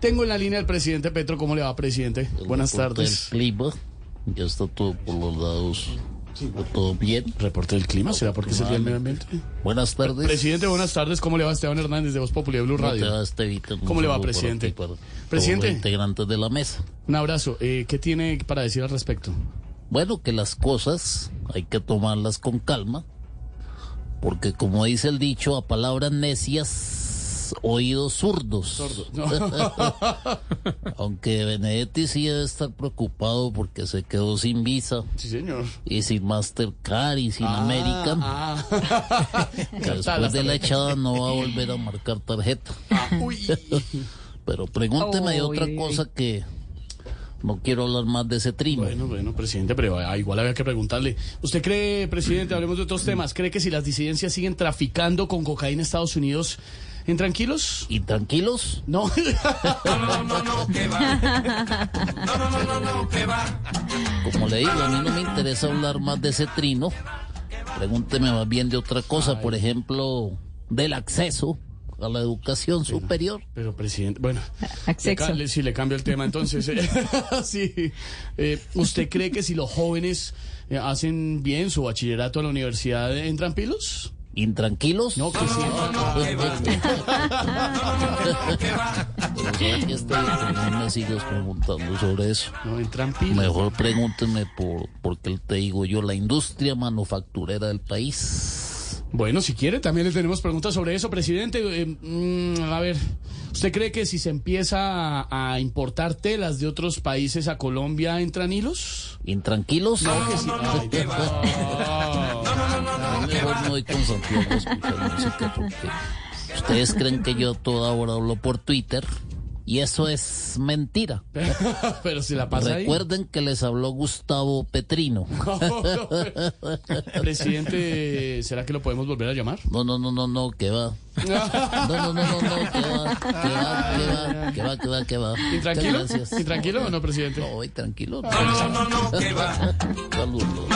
Tengo en la línea al presidente Petro. ¿Cómo le va, presidente? El Buenas tardes. del clima, ya está todo por los lados, todo bien. Reporte del clima, ¿será porque es el día del medio ambiente? Buenas tardes. Presidente, buenas tardes. ¿Cómo le va Esteban Hernández de Voz Popular Blue ¿Cómo te Radio? va, ¿Cómo le va, presidente? para Presidente. los integrantes de la mesa. Un abrazo. Eh, ¿Qué tiene para decir al respecto? Bueno, que las cosas hay que tomarlas con calma, porque como dice el dicho, a palabras necias, oídos zurdos. No. Aunque Benedetti sí debe estar preocupado porque se quedó sin visa sí, señor. y sin Mastercard y sin American. Ah, después de la echada no va a volver a marcar tarjeta. Ah, uy. Pero pregúnteme de otra cosa que no quiero hablar más de ese trino. Bueno, bueno, presidente, pero ah, igual había que preguntarle. ¿Usted cree, presidente, hablemos de otros temas, cree que si las disidencias siguen traficando con cocaína en Estados Unidos, ¿en tranquilos? Y tranquilos, No. como le digo, a mí no me interesa hablar más de ese trino. Pregúnteme más bien de otra cosa, por ejemplo, del acceso a la educación superior. Pero, presidente, bueno. Acceso. le ca- le- cambio el tema. Entonces, eh, sí. Eh, ¿Usted cree que si los jóvenes eh, hacen bien su bachillerato en la universidad, entran pilos? ¿Intranquilos? No, que sí. No me sigas preguntando sobre eso. No entran pilos. Mejor pregúnteme por, porque te digo yo, la industria manufacturera del país. Bueno, si quiere, también le tenemos preguntas sobre eso, presidente. Eh, mm, a ver, ¿usted cree que si se empieza a, a importar telas de otros países a Colombia, entran hilos? ¿Intranquilos? No, que sí. Santiago a escuchar música porque ustedes creen que yo a toda hora hablo por Twitter y eso es mentira. Pero si la pasa ahí. Recuerden que les habló Gustavo Petrino. Presidente, ¿será que lo podemos volver a llamar? No, no, no, no, no, que va. No, no, no, no, no, que va, que va, que va, que va, que va, que va. ¿Intranquilo? Muchas gracias. ¿Intranquilo o no, presidente? No, voy tranquilo. No, no, no, no, que va. Saludos.